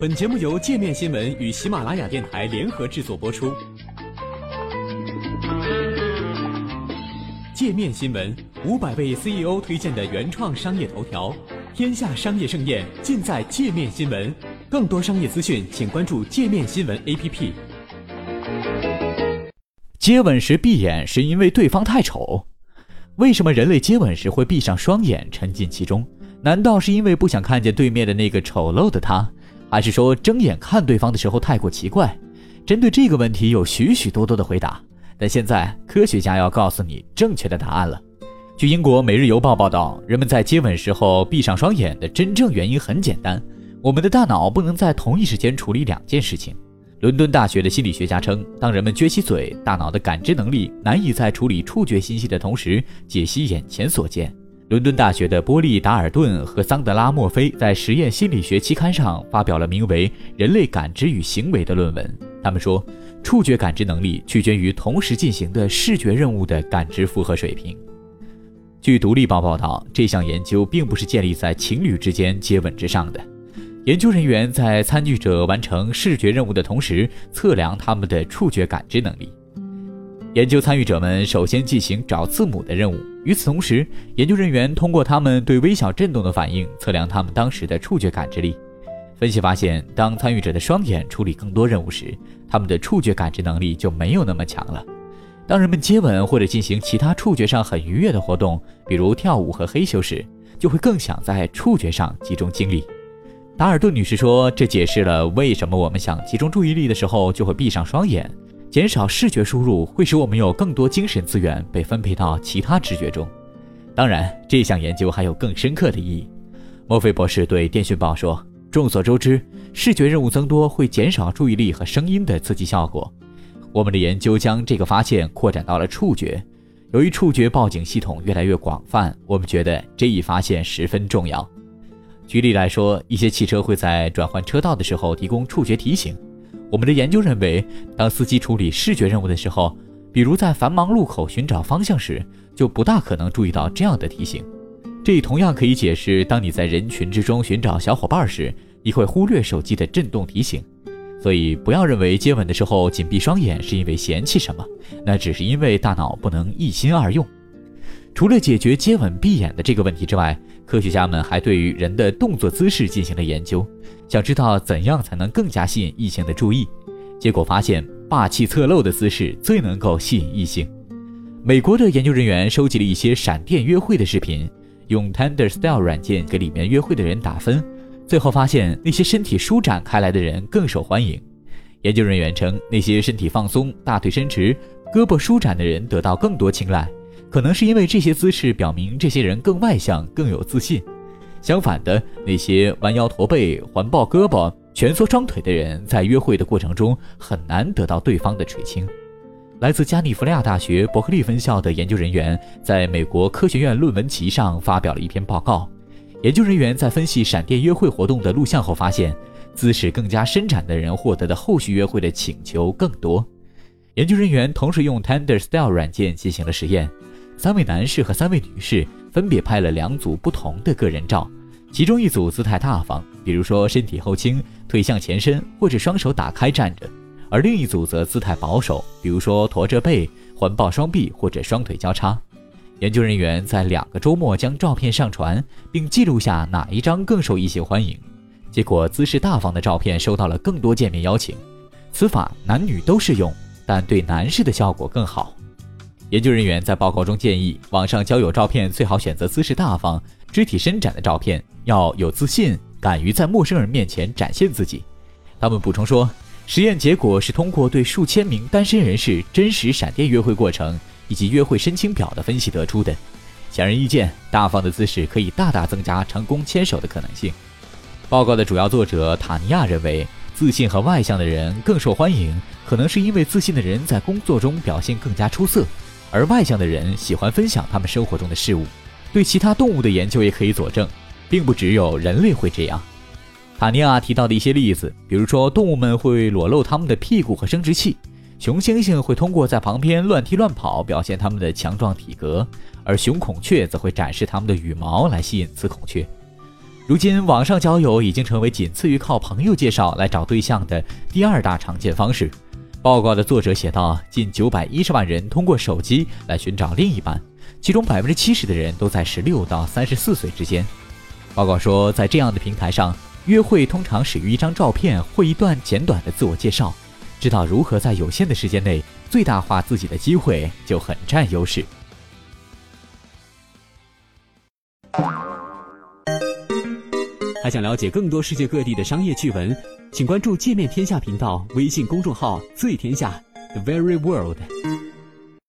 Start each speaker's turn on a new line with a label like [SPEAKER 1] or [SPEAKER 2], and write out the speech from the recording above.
[SPEAKER 1] 本节目由界面新闻与喜马拉雅电台联合制作播出。界面新闻五百位 CEO 推荐的原创商业头条，天下商业盛宴尽在界面新闻。更多商业资讯，请关注界面新闻 APP。
[SPEAKER 2] 接吻时闭眼是因为对方太丑？为什么人类接吻时会闭上双眼，沉浸其中？难道是因为不想看见对面的那个丑陋的他？还是说睁眼看对方的时候太过奇怪？针对这个问题有许许多多的回答，但现在科学家要告诉你正确的答案了。据英国《每日邮报》报道，人们在接吻时候闭上双眼的真正原因很简单：我们的大脑不能在同一时间处理两件事情。伦敦大学的心理学家称，当人们撅起嘴，大脑的感知能力难以在处理触觉信息的同时解析眼前所见。伦敦大学的波利·达尔顿和桑德拉·墨菲在《实验心理学》期刊上发表了名为《人类感知与行为》的论文。他们说，触觉感知能力取决于同时进行的视觉任务的感知负荷水平。据《独立报》报道，这项研究并不是建立在情侣之间接吻之上的。研究人员在参与者完成视觉任务的同时，测量他们的触觉感知能力。研究参与者们首先进行找字母的任务。与此同时，研究人员通过他们对微小震动的反应测量他们当时的触觉感知力。分析发现，当参与者的双眼处理更多任务时，他们的触觉感知能力就没有那么强了。当人们接吻或者进行其他触觉上很愉悦的活动，比如跳舞和嘿咻时，就会更想在触觉上集中精力。达尔顿女士说：“这解释了为什么我们想集中注意力的时候就会闭上双眼。”减少视觉输入会使我们有更多精神资源被分配到其他知觉中。当然，这项研究还有更深刻的意义。墨菲博士对《电讯报》说：“众所周知，视觉任务增多会减少注意力和声音的刺激效果。我们的研究将这个发现扩展到了触觉。由于触觉报警系统越来越广泛，我们觉得这一发现十分重要。举例来说，一些汽车会在转换车道的时候提供触觉提醒。”我们的研究认为，当司机处理视觉任务的时候，比如在繁忙路口寻找方向时，就不大可能注意到这样的提醒。这也同样可以解释，当你在人群之中寻找小伙伴时，你会忽略手机的震动提醒。所以，不要认为接吻的时候紧闭双眼是因为嫌弃什么，那只是因为大脑不能一心二用。除了解决接吻闭眼的这个问题之外，科学家们还对于人的动作姿势进行了研究，想知道怎样才能更加吸引异性的注意。结果发现，霸气侧漏的姿势最能够吸引异性。美国的研究人员收集了一些闪电约会的视频，用 Tender Style 软件给里面约会的人打分，最后发现那些身体舒展开来的人更受欢迎。研究人员称，那些身体放松、大腿伸直、胳膊舒展的人得到更多青睐。可能是因为这些姿势表明这些人更外向、更有自信。相反的，那些弯腰驼背、环抱胳膊、蜷缩双腿的人，在约会的过程中很难得到对方的垂青。来自加利福尼亚大学伯克利分校的研究人员在美国科学院论文集上发表了一篇报告。研究人员在分析闪电约会活动的录像后发现，姿势更加伸展的人获得的后续约会的请求更多。研究人员同时用 Tender Style 软件进行了实验。三位男士和三位女士分别拍了两组不同的个人照，其中一组姿态大方，比如说身体后倾、腿向前伸或者双手打开站着；而另一组则姿态保守，比如说驼着背、环抱双臂或者双腿交叉。研究人员在两个周末将照片上传，并记录下哪一张更受异性欢迎。结果，姿势大方的照片收到了更多见面邀请。此法男女都适用，但对男士的效果更好。研究人员在报告中建议，网上交友照片最好选择姿势大方、肢体伸展的照片，要有自信，敢于在陌生人面前展现自己。他们补充说，实验结果是通过对数千名单身人士真实闪电约会过程以及约会申请表的分析得出的。显而易见，大方的姿势可以大大增加成功牵手的可能性。报告的主要作者塔尼亚认为，自信和外向的人更受欢迎，可能是因为自信的人在工作中表现更加出色。而外向的人喜欢分享他们生活中的事物，对其他动物的研究也可以佐证，并不只有人类会这样。塔尼亚提到的一些例子，比如说动物们会裸露他们的屁股和生殖器，雄猩猩会通过在旁边乱踢乱跑表现他们的强壮体格，而雄孔雀则会展示他们的羽毛来吸引雌孔雀。如今，网上交友已经成为仅次于靠朋友介绍来找对象的第二大常见方式。报告的作者写道：，近九百一十万人通过手机来寻找另一半，其中百分之七十的人都在十六到三十四岁之间。报告说，在这样的平台上，约会通常始于一张照片或一段简短的自我介绍。知道如何在有限的时间内最大化自己的机会，就很占优势。
[SPEAKER 1] 还想了解更多世界各地的商业趣闻，请关注“界面天下”频道微信公众号“最天下 The Very World”。